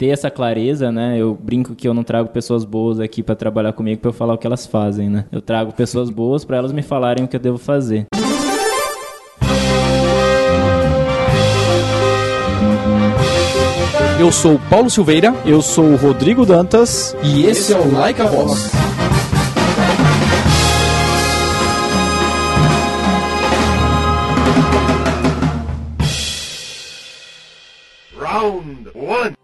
ter essa clareza, né? Eu brinco que eu não trago pessoas boas aqui para trabalhar comigo para eu falar o que elas fazem, né? Eu trago pessoas boas para elas me falarem o que eu devo fazer. Eu sou Paulo Silveira, eu sou Rodrigo Dantas e esse é o Like a Voz. Round 1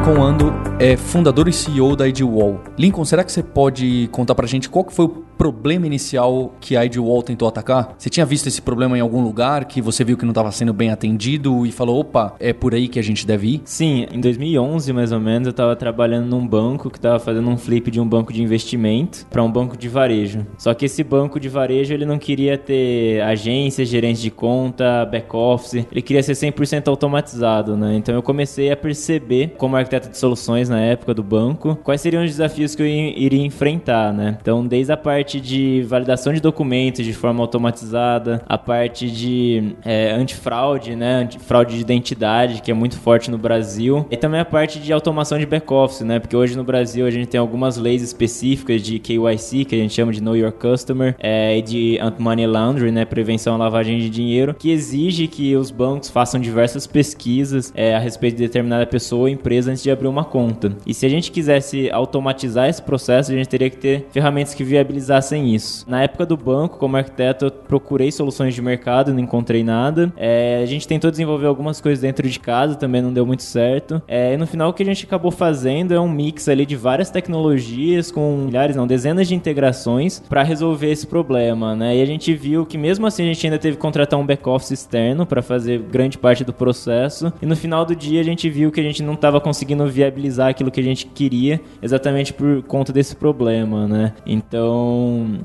Lincoln Ando é fundador e CEO da IDWall. Lincoln, será que você pode contar pra gente qual que foi o problema inicial que a IDWall tentou atacar? Você tinha visto esse problema em algum lugar que você viu que não estava sendo bem atendido e falou, opa, é por aí que a gente deve ir? Sim, em 2011 mais ou menos eu estava trabalhando num banco que estava fazendo um flip de um banco de investimento para um banco de varejo. Só que esse banco de varejo ele não queria ter agências, gerentes de conta, back office, ele queria ser 100% automatizado, né? Então eu comecei a perceber como arquiteto de soluções na época do banco, quais seriam os desafios que eu iria enfrentar, né? Então desde a parte parte de validação de documentos de forma automatizada, a parte de é, antifraude, né, fraude de identidade, que é muito forte no Brasil, e também a parte de automação de back-office, né, porque hoje no Brasil a gente tem algumas leis específicas de KYC, que a gente chama de Know Your Customer, é, e de Anti-Money Laundering, né, prevenção à lavagem de dinheiro, que exige que os bancos façam diversas pesquisas é, a respeito de determinada pessoa ou empresa antes de abrir uma conta. E se a gente quisesse automatizar esse processo, a gente teria que ter ferramentas que viabilizassem sem isso. Na época do banco, como arquiteto, eu procurei soluções de mercado, não encontrei nada. É, a gente tentou desenvolver algumas coisas dentro de casa, também não deu muito certo. É, e no final, o que a gente acabou fazendo é um mix ali de várias tecnologias com milhares, não, dezenas de integrações para resolver esse problema, né? E a gente viu que mesmo assim a gente ainda teve que contratar um back-office externo para fazer grande parte do processo. E no final do dia a gente viu que a gente não estava conseguindo viabilizar aquilo que a gente queria, exatamente por conta desse problema, né? Então,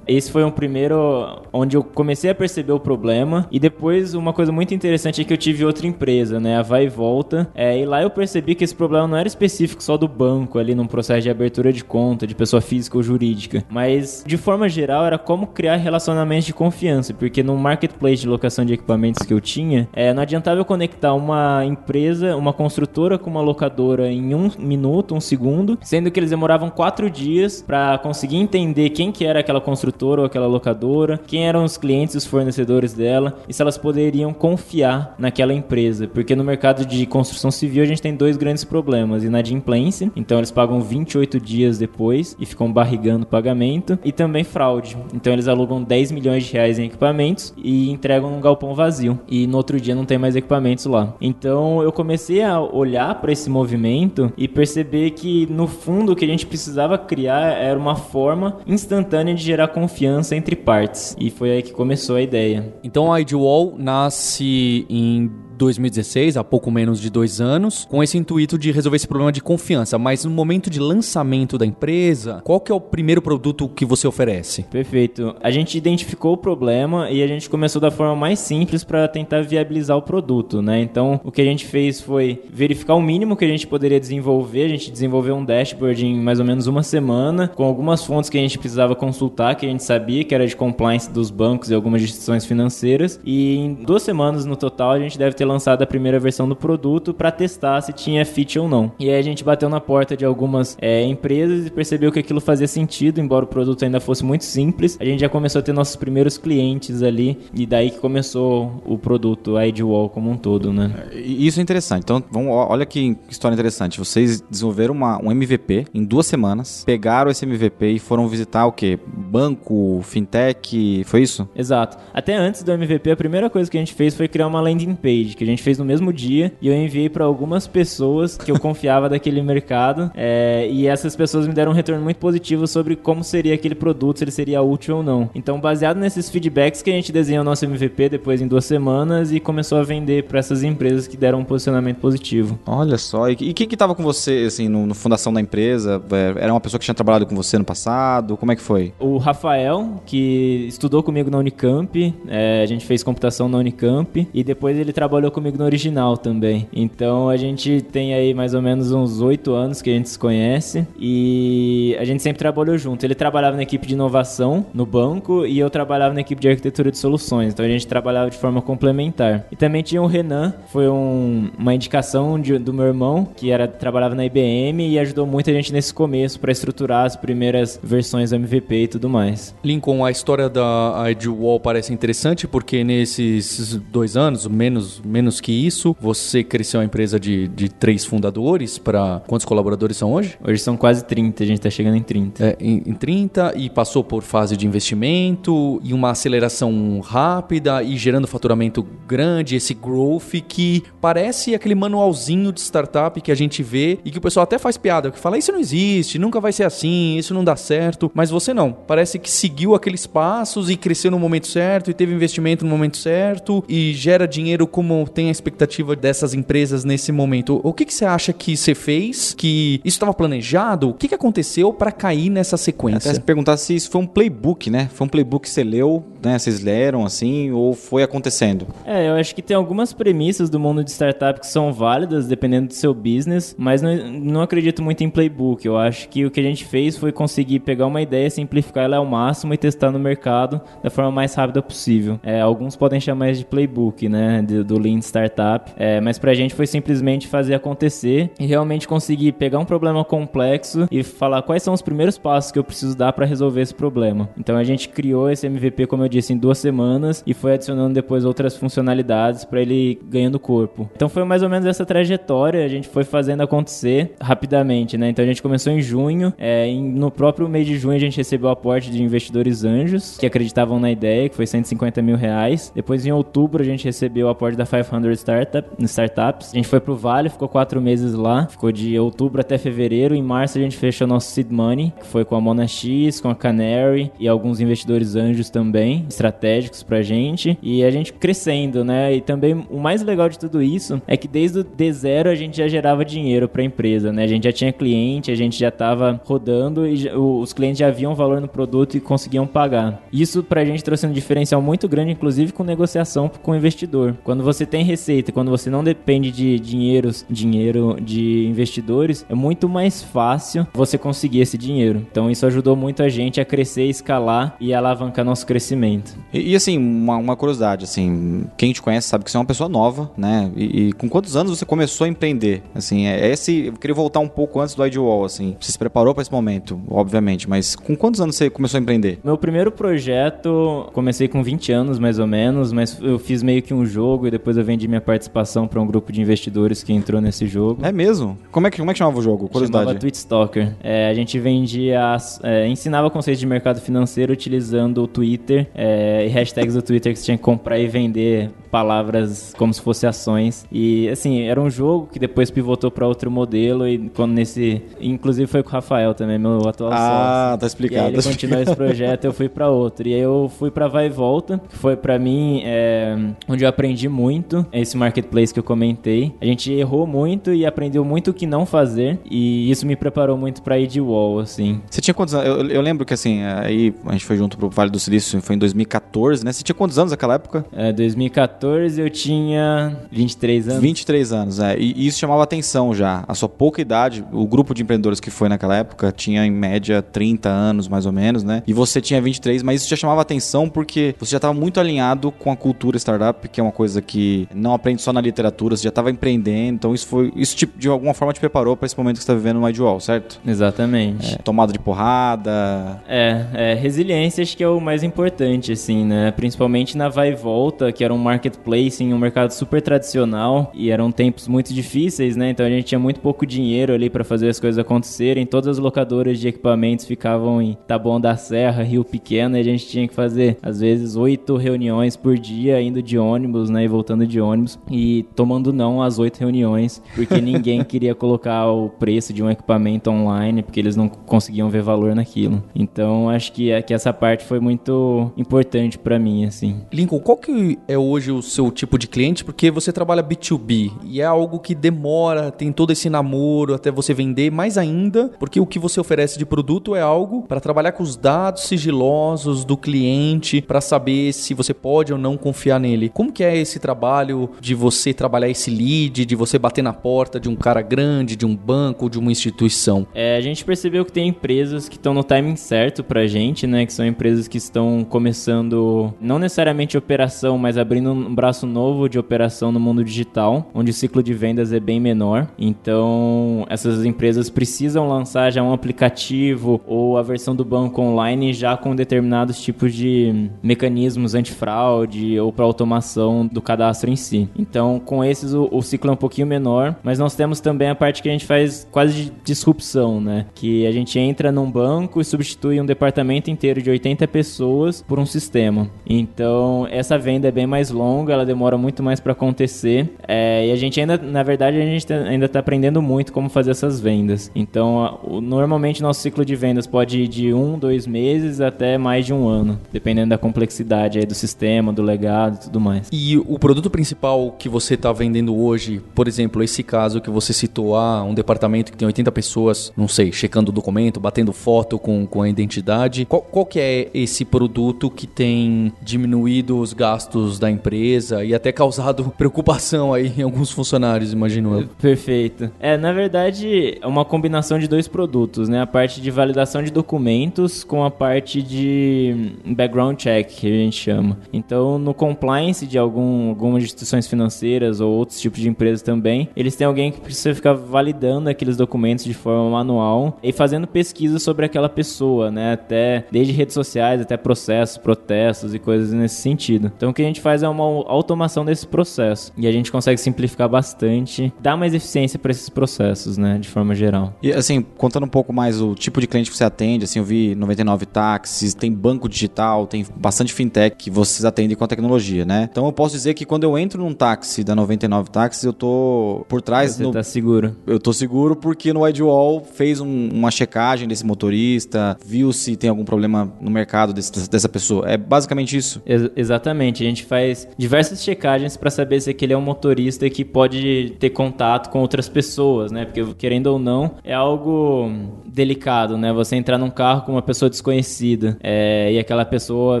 esse foi um primeiro onde eu comecei a perceber o problema. E depois, uma coisa muito interessante é que eu tive outra empresa, né? A Vai e Volta. É, e lá eu percebi que esse problema não era específico só do banco, ali num processo de abertura de conta, de pessoa física ou jurídica. Mas, de forma geral, era como criar relacionamentos de confiança. Porque no marketplace de locação de equipamentos que eu tinha, é, não adiantava eu conectar uma empresa, uma construtora com uma locadora em um minuto, um segundo, sendo que eles demoravam quatro dias para conseguir entender quem que era aquela construtora ou aquela locadora, quem eram os clientes os fornecedores dela e se elas poderiam confiar naquela empresa. Porque no mercado de construção civil a gente tem dois grandes problemas: inadimplência, então eles pagam 28 dias depois e ficam barrigando o pagamento, e também fraude. Então eles alugam 10 milhões de reais em equipamentos e entregam um galpão vazio. E no outro dia não tem mais equipamentos lá. Então eu comecei a olhar para esse movimento e perceber que no fundo o que a gente precisava criar era uma forma instantânea de gerar confiança entre partes. E foi aí que começou a ideia. Então a IDWall nasce em 2016, há pouco menos de dois anos, com esse intuito de resolver esse problema de confiança. Mas no momento de lançamento da empresa, qual que é o primeiro produto que você oferece? Perfeito. A gente identificou o problema e a gente começou da forma mais simples para tentar viabilizar o produto, né? Então, o que a gente fez foi verificar o mínimo que a gente poderia desenvolver. A gente desenvolveu um dashboard em mais ou menos uma semana, com algumas fontes que a gente precisava consultar, que a gente sabia que era de compliance dos bancos e algumas instituições financeiras. E em duas semanas no total, a gente deve ter ter lançado a primeira versão do produto para testar se tinha fit ou não. E aí a gente bateu na porta de algumas é, empresas e percebeu que aquilo fazia sentido, embora o produto ainda fosse muito simples. A gente já começou a ter nossos primeiros clientes ali e daí que começou o produto, a como um todo, né? Isso é interessante. Então, vamos, olha que história interessante. Vocês desenvolveram uma, um MVP em duas semanas, pegaram esse MVP e foram visitar o quê? Banco, fintech, foi isso? Exato. Até antes do MVP, a primeira coisa que a gente fez foi criar uma landing page que a gente fez no mesmo dia e eu enviei para algumas pessoas que eu confiava daquele mercado é, e essas pessoas me deram um retorno muito positivo sobre como seria aquele produto, se ele seria útil ou não. Então, baseado nesses feedbacks que a gente desenhou o nosso MVP depois em duas semanas e começou a vender para essas empresas que deram um posicionamento positivo. Olha só, e, quem que estava com você assim no, no, fundação da empresa? É, era uma pessoa que tinha trabalhado com você no passado? Como é que foi? O Rafael, que estudou comigo na Unicamp, é, a gente fez computação na Unicamp e depois ele trabalhou trabalhou comigo no original também. Então a gente tem aí mais ou menos uns oito anos que a gente se conhece e a gente sempre trabalhou junto. Ele trabalhava na equipe de inovação no banco e eu trabalhava na equipe de arquitetura de soluções. Então a gente trabalhava de forma complementar. E também tinha o Renan, foi um, uma indicação de, do meu irmão, que era trabalhava na IBM e ajudou muito a gente nesse começo para estruturar as primeiras versões do MVP e tudo mais. Lincoln, a história da Wall parece interessante porque nesses dois anos, menos, menos que isso, você cresceu a empresa de, de três fundadores para quantos colaboradores são hoje? Hoje são quase 30, a gente está chegando em 30. É, em, em 30 e passou por fase de investimento e uma aceleração rápida e gerando faturamento grande, esse growth que parece aquele manualzinho de startup que a gente vê e que o pessoal até faz piada, que fala isso não existe, nunca vai ser assim, isso não dá certo, mas você não. Parece que seguiu aqueles passos e cresceu no momento certo e teve investimento no momento certo e gera dinheiro como tem a expectativa dessas empresas nesse momento. O que, que você acha que você fez? Que isso estava planejado? O que, que aconteceu para cair nessa sequência? Até se perguntar se isso foi um playbook, né? Foi um playbook que você leu, né? Vocês leram assim ou foi acontecendo? É, eu acho que tem algumas premissas do mundo de startup que são válidas dependendo do seu business, mas não, não acredito muito em playbook. Eu acho que o que a gente fez foi conseguir pegar uma ideia, simplificar ela ao máximo e testar no mercado da forma mais rápida possível. É, alguns podem chamar isso de playbook, né? Do, do Lean Startup. É, mas pra gente foi simplesmente fazer acontecer e realmente conseguir pegar um problema complexo e falar quais são os primeiros passos que eu preciso dar para resolver esse problema. Então a gente criou esse MVP, como eu disse, em duas semanas e foi adicionando depois outras funcionalidades para ele ganhando corpo. Então foi mais ou menos essa trajetória, a gente foi fazendo acontecer rapidamente, né? Então a gente começou em junho, é, em, no próprio mês de junho a gente recebeu o aporte de investidores anjos que acreditavam na ideia, que foi 150 mil reais. Depois em outubro a gente recebeu o aporte da 500 Startup, Startups. A gente foi pro Vale, ficou quatro meses lá, ficou de outubro até fevereiro. Em março a gente fechou nosso seed money, que foi com a Mona X, com a Canary e alguns investidores anjos também, estratégicos pra gente. E a gente crescendo, né? E também o mais legal de tudo isso é que desde o D0 a gente já gerava dinheiro pra empresa, né? A gente já tinha cliente, a gente já tava rodando e os clientes já viam valor no produto e conseguiam pagar. Isso pra gente trouxe um diferencial muito grande, inclusive com negociação com o investidor. Quando você tem receita, quando você não depende de dinheiros, dinheiro de investidores, é muito mais fácil você conseguir esse dinheiro. Então isso ajudou muito a gente a crescer, escalar e alavancar nosso crescimento. E, e assim, uma, uma, curiosidade, assim, quem te conhece sabe que você é uma pessoa nova, né? E, e com quantos anos você começou a empreender? Assim, é, é esse, eu queria voltar um pouco antes do IdeWall, assim. Você se preparou para esse momento, obviamente, mas com quantos anos você começou a empreender? Meu primeiro projeto, comecei com 20 anos mais ou menos, mas eu fiz meio que um jogo e depois eu vendi minha participação para um grupo de investidores que entrou nesse jogo. É mesmo? Como é que, como é que chamava o jogo? Curiosidade. Chamava Tweetstalker. É, a gente vendia, é, ensinava conceitos de mercado financeiro utilizando o Twitter é, e hashtags do Twitter que você tinha que comprar e vender palavras como se fossem ações. E assim, era um jogo que depois pivotou para outro modelo e quando nesse, inclusive foi com o Rafael também, meu atual ah, sócio. Ah, tá explicado. E ele tá continuou esse projeto, eu fui para outro. E aí eu fui para Vai e Volta, que foi para mim é, onde eu aprendi muito, esse marketplace que eu comentei. A gente errou muito e aprendeu muito o que não fazer e isso me preparou muito para ir de wall, assim. Você tinha quantos anos? Eu, eu, lembro que assim, aí a gente foi junto pro Vale do Silício, foi em 2014, né? Você tinha quantos anos naquela época? É, 2014 14 eu tinha 23 anos. 23 anos, é. E isso chamava atenção já. A sua pouca idade, o grupo de empreendedores que foi naquela época tinha em média 30 anos, mais ou menos, né? E você tinha 23, mas isso já chamava atenção porque você já estava muito alinhado com a cultura startup, que é uma coisa que não aprende só na literatura, você já estava empreendendo. Então isso foi. Isso te, de alguma forma te preparou para esse momento que você está vivendo no Idwall, certo? Exatamente. É, tomada de porrada. É, é, resiliência acho que é o mais importante, assim, né? Principalmente na vai e volta, que era um market marketplace em um mercado super tradicional e eram tempos muito difíceis, né? Então a gente tinha muito pouco dinheiro ali para fazer as coisas acontecerem. Todas as locadoras de equipamentos ficavam em Taboão da Serra, Rio Pequeno, e a gente tinha que fazer às vezes oito reuniões por dia indo de ônibus, né? E voltando de ônibus e tomando não as oito reuniões, porque ninguém queria colocar o preço de um equipamento online, porque eles não conseguiam ver valor naquilo. Então acho que, que essa parte foi muito importante para mim, assim. Lincoln, qual que é hoje o seu tipo de cliente, porque você trabalha B2B e é algo que demora, tem todo esse namoro até você vender, mais ainda, porque o que você oferece de produto é algo para trabalhar com os dados sigilosos do cliente, para saber se você pode ou não confiar nele. Como que é esse trabalho de você trabalhar esse lead, de você bater na porta de um cara grande, de um banco, de uma instituição? É, a gente percebeu que tem empresas que estão no timing certo pra gente, né? Que são empresas que estão começando, não necessariamente operação, mas abrindo um braço novo de operação no mundo digital, onde o ciclo de vendas é bem menor. Então, essas empresas precisam lançar já um aplicativo ou a versão do banco online já com determinados tipos de mecanismos antifraude ou para automação do cadastro em si. Então, com esses o, o, ciclo é um pouquinho menor, mas nós temos também a parte que a gente faz quase de disrupção, né? Que a gente entra num banco e substitui um departamento inteiro de 80 pessoas por um sistema. Então, essa venda é bem mais longa, ela demora muito mais para acontecer. É, e a gente ainda, na verdade, a gente tá, ainda está aprendendo muito como fazer essas vendas. Então, normalmente nosso ciclo de vendas pode ir de um, dois meses até mais de um ano, dependendo da complexidade aí do sistema, do legado e tudo mais. E o produto principal que você está vendendo hoje, por exemplo, esse caso que você citou, ah, um departamento que tem 80 pessoas, não sei, checando o documento, batendo foto com, com a identidade. Qual, qual que é esse produto que tem diminuído os gastos da empresa e até causado preocupação aí em alguns funcionários, imagino eu? Perfeito. É, na verdade, é uma combinação de dois produtos, né? A parte de validação de documentos com a parte de background check, que a gente chama. Então, no compliance de algum, algumas instituições financeiras ou outros tipos de empresas também, eles têm alguém que precisa ficar validando aqueles documentos de forma manual e fazendo pesquisa sobre aquela pessoa, né? Até desde redes sociais até processos, protestos e coisas nesse sentido. Então, o que a gente faz é uma automação desse processo e a gente consegue simplificar bastante, dar mais eficiência para esses processos, né? De forma geral. E assim, contando um pouco mais o tipo de cliente que você atende, assim, eu vi 99 táxis, tem banco digital, tem bastante fintech que vocês atendem com a tecnologia, né? Então eu posso dizer que quando eu entro num táxi da 99 táxis, eu tô por trás. Você no... tá seguro. Eu tô seguro porque no Widewall fez um, uma checagem desse motorista, viu se tem algum problema no mercado desse, dessa pessoa. É basicamente isso. Ex exatamente. A gente faz diversas checagens para saber se aquele é um motorista que pode ter contato com outras pessoas, né? Porque querendo ou não, é algo delicado, né? Você entrar num carro com uma pessoa desconhecida é, e aquela pessoa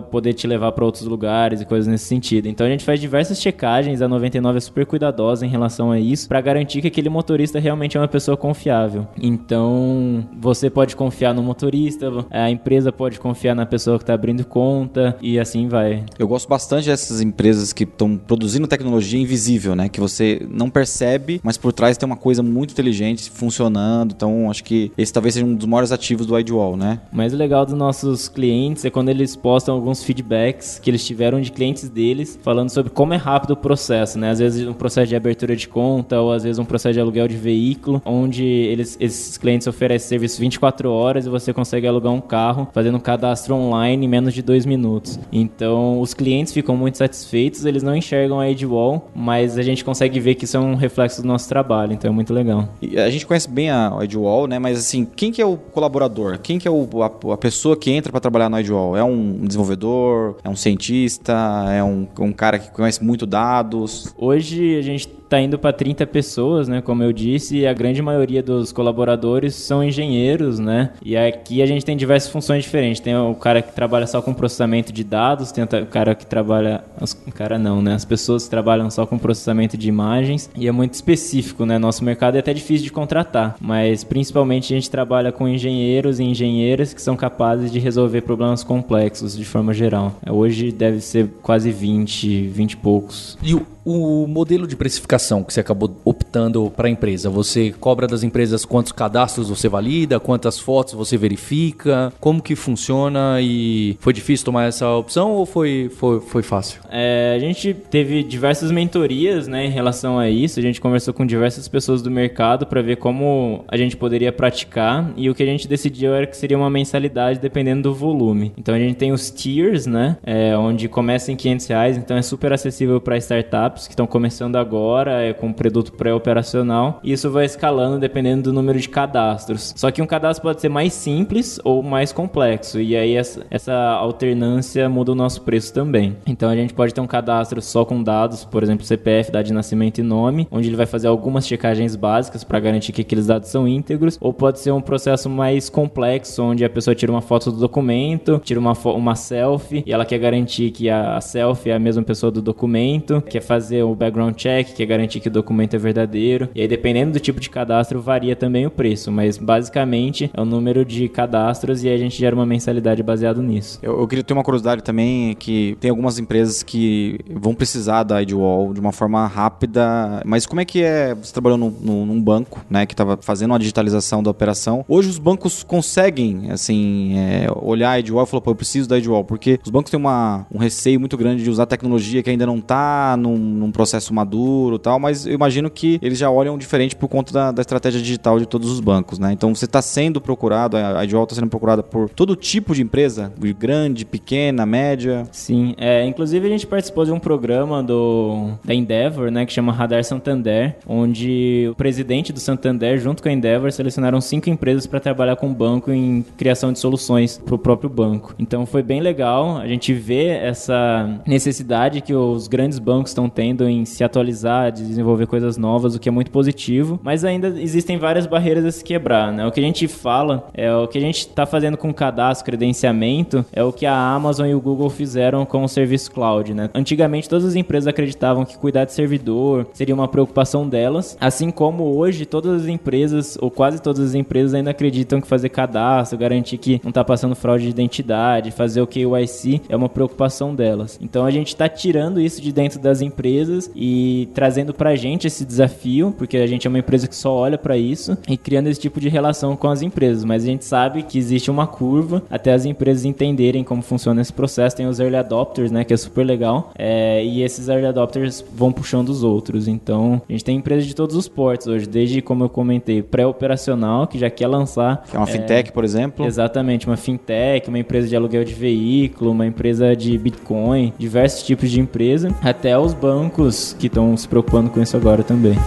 poder te levar para outros lugares e coisas nesse sentido. Então a gente faz diversas checagens, a 99 é super cuidadosa em relação a isso, para garantir que aquele motorista realmente é uma pessoa confiável. Então você pode confiar no motorista, a empresa pode confiar na pessoa que está abrindo conta e assim vai. Eu gosto bastante dessas empresas que estão produzindo tecnologia invisível, né? Que você não percebe, mas por trás tem uma coisa muito inteligente funcionando. Então acho que esse talvez seja um dos maiores ativos do IdeWall, né? O mais legal dos nossos clientes é quando eles postam alguns feedbacks que eles tiveram de clientes deles, falando sobre como é rápido o processo, né? Às vezes um processo de abertura de conta ou às vezes um processo de aluguel de veículo, onde eles, esses clientes oferecem serviço 24 horas e você consegue alugar um carro fazendo um cadastro online em menos de dois minutos. Então, os clientes ficam muito satisfeitos, eles não enxergam a Edwall, mas a gente consegue ver que isso é um reflexo do nosso trabalho, então é muito legal. E a gente conhece bem a Edwall, né? Mas assim, quem que é o colaborador? Quem que é o, a, a pessoa que entra para trabalhar no IDWall? É um desenvolvedor? É um cientista? É um, um cara que conhece muito dados? Hoje a gente está indo para 30 pessoas, né? Como eu disse, e a grande maioria dos colaboradores são engenheiros, né? E aqui a gente tem diversas funções diferentes. Tem o cara que trabalha só com processamento de dados, tem o cara que trabalha. O cara não, né? As pessoas que trabalham só com processamento de imagens. E é muito específico, né? Nosso mercado é até difícil de contratar, mas principalmente a gente trabalha com engenheiros e engenheiras que são capazes de resolver problemas complexos de forma geral. Hoje deve ser quase 20, 20 e poucos. E o o modelo de precificação que você acabou optando para a empresa, você cobra das empresas quantos cadastros você valida, quantas fotos você verifica, como que funciona e foi difícil tomar essa opção ou foi, foi, foi fácil? É, a gente teve diversas mentorias né, em relação a isso, a gente conversou com diversas pessoas do mercado para ver como a gente poderia praticar. E o que a gente decidiu era que seria uma mensalidade dependendo do volume. Então a gente tem os tiers, né, é, onde começa em 500 reais, então é super acessível para startups startups que estão começando agora agora é com produto pré-operacional e isso vai escalando dependendo do número de cadastros. Só que um cadastro pode ser mais simples ou mais complexo e aí essa, essa alternância muda o nosso preço também. Então a gente pode ter um cadastro só com dados, por exemplo, CPF, data de nascimento e nome, onde ele vai fazer algumas checagens básicas para garantir que aqueles dados são íntegros, ou pode ser um processo mais complexo, onde a pessoa tira uma foto do documento, tira uma, uma selfie e ela quer garantir que a, a selfie é a mesma pessoa do documento, quer fazer o background check, quer garantir que o documento é verdadeiro. E aí, dependendo do tipo de cadastro, varia também o preço, mas basicamente é o número de cadastros e a gente gera uma mensalidade baseado nisso. Eu, eu queria ter uma curiosidade também que tem algumas empresas que vão precisar da IDWall de uma forma rápida, mas como é que é? Você trabalhou num, num banco, né, que estava fazendo a digitalização da operação. Hoje os bancos conseguem, assim, é, olhar a IDWall e falar, pô, eu preciso da IDWall, porque os bancos têm uma, um receio muito grande de usar tecnologia que ainda não está num, num, processo maduro tal, mas eu imagino que eles já olham diferente por conta da, da estratégia digital de todos os bancos, né? Então você está sendo procurado, a IDWall está sendo procurada por todo tipo de empresa, grande, pequena, média. Sim, é, inclusive a gente participou de um programa do, da Endeavor, né, que chama Radar Santander, onde o presidente do Santander, junto com a Endeavor, selecionaram cinco empresas para trabalhar com o banco em criação de soluções para o próprio banco. Então foi bem legal a gente ver essa necessidade que os grandes bancos estão tendo em se atualizar, de desenvolver coisas novas, o que é muito positivo, mas ainda existem várias barreiras a se quebrar, né? O que a gente fala é o que a gente está fazendo com cadastro, credenciamento, é o que a Amazon e o Google fizeram com o serviço cloud, né? Antigamente todas as empresas acreditavam que cuidar de servidor seria uma preocupação delas, assim como hoje todas as empresas, ou quase todas as empresas ainda acreditam que fazer cadastro, garantir que não está passando fraude de identidade, fazer o KYC é uma preocupação delas. Então a gente está tirando isso de dentro das empresas e trazendo para a gente esse desafio, porque a gente é uma empresa que só olha para isso e criando esse tipo de relação com as empresas. Mas a gente sabe que existe uma curva até as empresas entenderem como funciona esse processo. Tem os early adopters, né, que é super legal, é, e esses early adopters vão puxando os outros. Então a gente tem empresas de todos os portos hoje, desde como eu comentei, pré-operacional, que já quer lançar. Que é uma fintech, por exemplo. Exatamente, uma fintech, uma empresa de aluguel de veículo, uma empresa de Bitcoin, diversos tipos de empresa, até os bancos que estão se preocupando com isso agora também.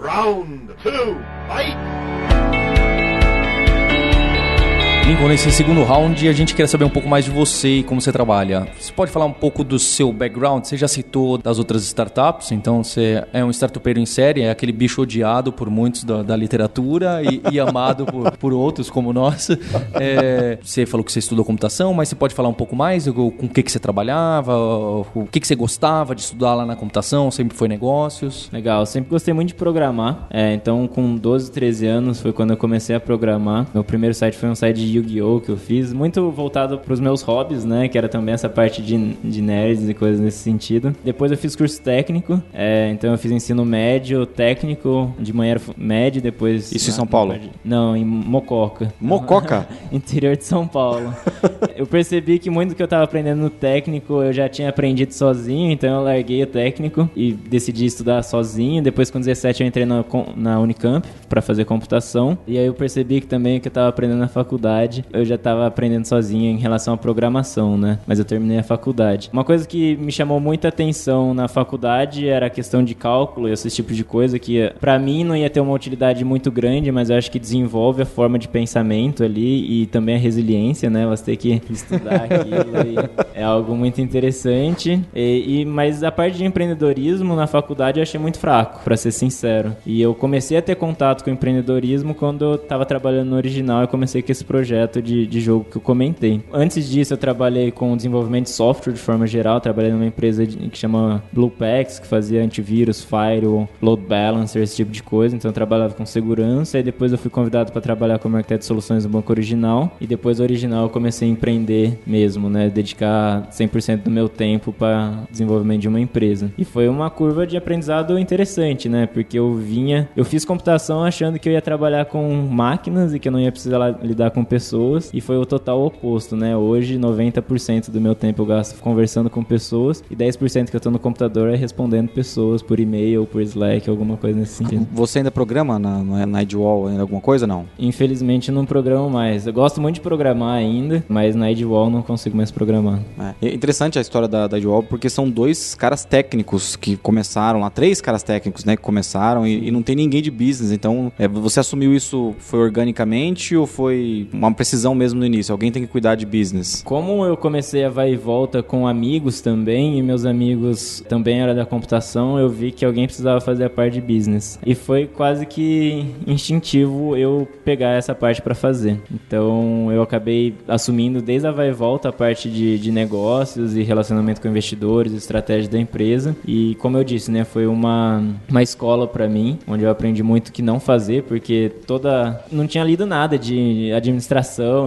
Round two, fight! Lincoln, nesse segundo round a gente quer saber um pouco mais de você e como você trabalha. Você pode falar um pouco do seu background? Você já citou das outras startups, então você é um startupeiro em série, é aquele bicho odiado por muitos da, da literatura e, e amado por, por, outros como nós. É, você falou que você estudou computação, mas você pode falar um pouco mais com o que, que você trabalhava, o que, que você gostava de estudar lá na computação, sempre foi negócios? Legal, sempre gostei muito de programar, é, então com 12, 13 anos foi quando eu comecei a programar. Meu primeiro site foi um site de Yu-Gi-Oh! que eu fiz, muito voltado para os meus hobbies, né? Que era também essa parte de, de nerds e coisas nesse sentido. Depois eu fiz curso técnico, é, então eu fiz ensino médio, técnico, de manhã era médio, depois... Isso na, em São Paulo? Não, em Mococa. Mococa? Interior de São Paulo. eu percebi que muito do que eu estava aprendendo no técnico eu já tinha aprendido sozinho, então eu larguei o técnico e decidi estudar sozinho. Depois, com 17, eu entrei na, na Unicamp para fazer computação. E aí eu percebi que também o que eu estava aprendendo na faculdade faculdade, eu já estava aprendendo sozinho em relação à programação, né? Mas eu terminei a faculdade. Uma coisa que me chamou muita atenção na faculdade era a questão de cálculo e esse tipo de coisa que para mim não ia ter uma utilidade muito grande, mas eu acho que desenvolve a forma de pensamento ali e também a resiliência, né? Você ter que estudar aquilo é algo muito interessante. E, e, mas a parte de empreendedorismo na faculdade eu achei muito fraco, para ser sincero. E eu comecei a ter contato com empreendedorismo quando eu estava trabalhando no original e comecei com esse projeto projeto de, de jogo que eu comentei. Antes disso, eu trabalhei com desenvolvimento de software de forma geral. Trabalhei numa empresa de, que chama Bluepacks, que fazia antivírus, firewall, load balancer, esse tipo de coisa. Então, eu trabalhava com segurança. E depois, eu fui convidado para trabalhar como arquiteto de soluções no banco original. E depois, do original, eu comecei a empreender mesmo, né? Dedicar 100% do meu tempo para desenvolvimento de uma empresa. E foi uma curva de aprendizado interessante, né? Porque eu vinha, eu fiz computação achando que eu ia trabalhar com máquinas e que eu não ia precisar lidar com pessoas pessoas e foi o total oposto, né? Hoje 90% do meu tempo eu gasto conversando com pessoas e 10% que eu tô no computador é respondendo pessoas por e-mail, por Slack, alguma coisa nesse sentido. Você ainda programa na, na Idwall alguma coisa, não? Infelizmente não programo mais. Eu gosto muito de programar ainda, mas na Idwall não consigo mais programar. É. é interessante a história da, da Idwall porque são dois caras técnicos que começaram lá, três caras técnicos, né, que começaram e, e não tem ninguém de business. Então, é, você assumiu isso foi organicamente ou foi uma precisão mesmo no início? Alguém tem que cuidar de business? Como eu comecei a vai e volta com amigos também, e meus amigos também eram da computação, eu vi que alguém precisava fazer a parte de business. E foi quase que instintivo eu pegar essa parte para fazer. Então eu acabei assumindo desde a vai e volta a parte de, de negócios e relacionamento com investidores, estratégia da empresa. E como eu disse, né, foi uma, uma escola para mim, onde eu aprendi muito que não fazer, porque toda. Não tinha lido nada de administração,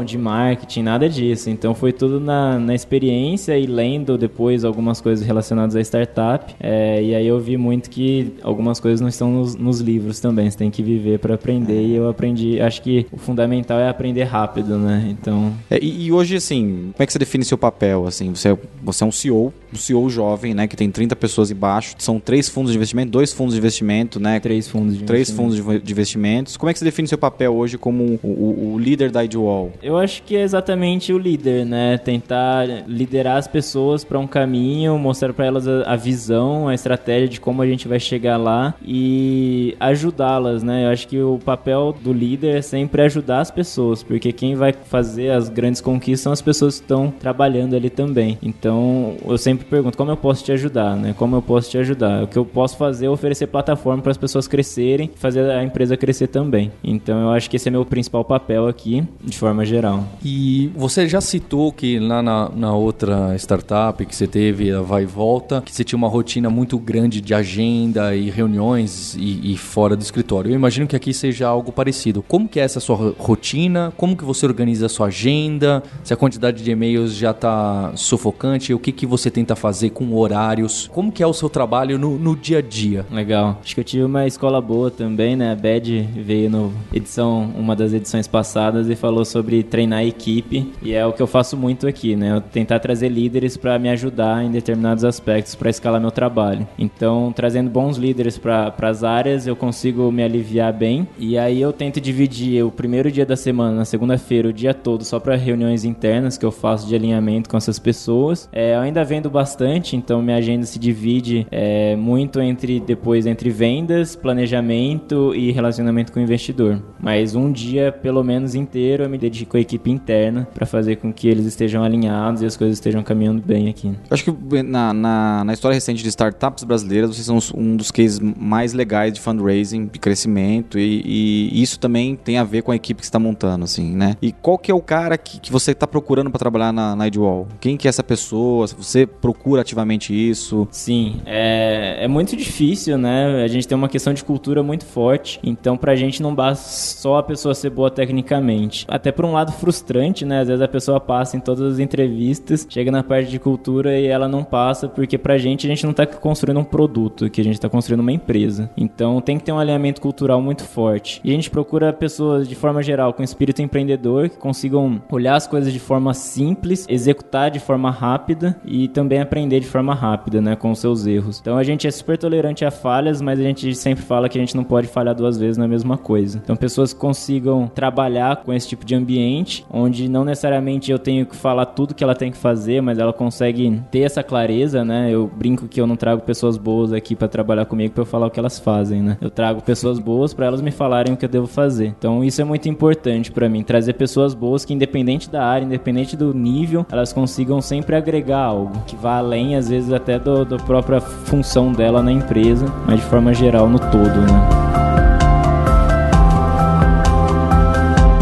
de marketing, nada disso. Então foi tudo na, na experiência e lendo depois algumas coisas relacionadas à startup. É, e aí eu vi muito que algumas coisas não estão nos, nos livros também. Você tem que viver para aprender. E eu aprendi. Acho que o fundamental é aprender rápido, né? Então. É, e, e, hoje, assim, como é que você define seu papel? Assim, você, é, você é um CEO, um CEO jovem, né? Que tem 30 pessoas embaixo. São três fundos de investimento, dois fundos de investimento, né? Três fundos de Três fundos de investimentos. Como é que você define seu papel hoje como o, o, o líder da Idwall? Eu acho que é exatamente o líder, né? Tentar liderar as pessoas para um caminho, mostrar para elas a, a, visão, a estratégia de como a gente vai chegar lá e ajudá-las, né? Eu acho que o papel do líder é sempre ajudar as pessoas, porque quem vai fazer as grandes conquistas são as pessoas que estão trabalhando ali também. Então, eu sempre pergunto como eu posso te ajudar, né? Como eu posso te ajudar? O que eu posso fazer é oferecer plataforma para as pessoas crescerem, fazer a empresa crescer também. Então, eu acho que esse é meu principal papel aqui, de forma geral. E você já citou que lá na, na outra startup que você teve, a Vai e Volta, que você tinha uma rotina muito grande de agenda e reuniões e, e fora do escritório. Eu imagino que aqui seja algo parecido. Como que é essa sua rotina? Como que você organiza a sua agenda? Se a quantidade de e-mails já está sufocante, o que, que você tenta fazer com horários? Como que é o seu trabalho no, no dia a dia? Legal. Acho que eu tive uma escola boa também, né? A Bad veio no edição, uma das edições passadas e falou sobre treinar a equipe e é o que eu faço muito aqui, né? Eu tentar trazer líderes para me ajudar em determinados aspectos para escalar meu trabalho. Então, trazendo bons líderes para as áreas, eu consigo me aliviar bem e aí eu tento dividir o primeiro dia da semana, na segunda-feira, o dia todo só para reuniões internas que eu faço de alinhamento com essas pessoas. É, eu ainda vendo bastante, então minha agenda se divide é, muito entre depois entre vendas, planejamento e relacionamento com o investidor. Mas um dia pelo menos inteiro eu me dedico à equipe interna para fazer com que eles estejam alinhados e as coisas estejam caminhando bem aqui. Eu acho que na, na, na história recente de startups brasileiras, vocês são um dos cases mais legais de fundraising, de crescimento e, e isso também tem a ver com a equipe que está montando, assim, né? E qual que é o cara que, que você está procurando para trabalhar na, na Idwall? Quem que é essa pessoa? Você procura ativamente isso? Sim, é, é muito difícil, né? A gente tem uma questão de cultura muito forte, então pra gente não basta só a pessoa ser boa tecnicamente. Até por um lado frustrante, né? Às vezes a pessoa passa em todas as entrevistas, chega na parte de cultura e ela não passa, porque pra gente a gente não tá construindo um produto, que a gente tá construindo uma empresa. Então tem que ter um alinhamento cultural muito forte. E a gente procura pessoas de forma geral com espírito empreendedor que consigam olhar as coisas de forma simples, executar de forma rápida e também aprender de forma rápida, né, com os seus erros. Então a gente é super tolerante a falhas, mas a gente sempre fala que a gente não pode falhar duas vezes na mesma coisa. Então pessoas que consigam trabalhar com esse tipo de ambiente, onde não necessariamente eu tenho que falar tudo que ela tem que fazer, mas ela consegue ter essa clareza, né? Eu brinco que eu não trago pessoas boas aqui para trabalhar comigo para eu falar o que elas fazem, né? Eu trago pessoas boas para elas me falarem o que eu devo fazer. Então isso é muito importante para mim, trazer pessoas boas que independente da área, independente do nível, elas consigam sempre agregar algo que vá além às vezes até do própria função dela na empresa, mas de forma geral no todo, né?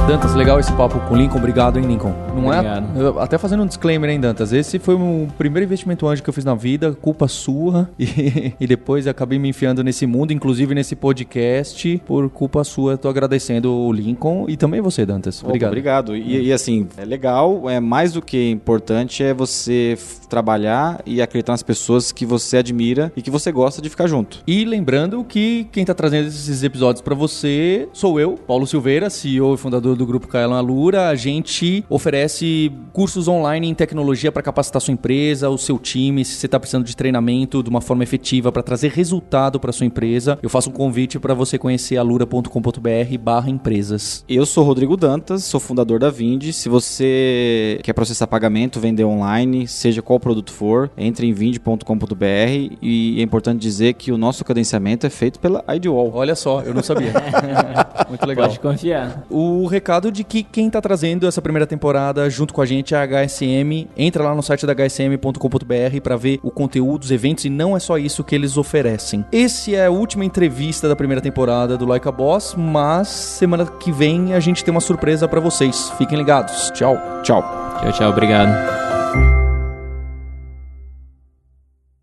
Dantas, legal esse papo com o Lincoln. Obrigado, hein, Lincoln? Não é Obrigado. é? Até fazendo um disclaimer, hein, Dantas? Esse foi o primeiro investimento anjo que eu fiz na vida, culpa sua. E, e depois acabei me enfiando nesse mundo, inclusive nesse podcast, por culpa sua. Tô agradecendo o Lincoln e também você, Dantas. Obrigado. Opa, obrigado. E, e, assim, é legal, é mais do que importante é você trabalhar e acreditar nas pessoas que você admira e que você gosta de ficar junto. E lembrando que quem tá trazendo esses episódios para você sou eu, Paulo Silveira, CEO e fundador do Grupo Kaelon Alura, a gente oferece cursos online em tecnologia para capacitar sua empresa, o seu time, se você está precisando de treinamento de uma forma efetiva para trazer resultado para sua empresa. Eu faço um convite para você conhecer alura.com.br barra empresas. Eu sou Rodrigo Dantas, sou fundador da Vindi. Se você quer processar pagamento, vender online, seja qual produto for, entre em vindi.com.br e é importante dizer que o nosso cadenciamento é feito pela IDWall. Olha só, eu não sabia. Muito legal. Pode confiar. O recado de que quem está trazendo essa primeira temporada junto com a gente é a HSM. Entra lá no site da hsm.com.br para ver o conteúdo dos eventos e não é só isso que eles oferecem. Esse é a última entrevista da primeira temporada do Like a Boss, mas semana que vem a gente tem uma surpresa para vocês. Fiquem ligados. Tchau. Tchau. Tchau, tchau. Obrigado.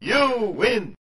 You win!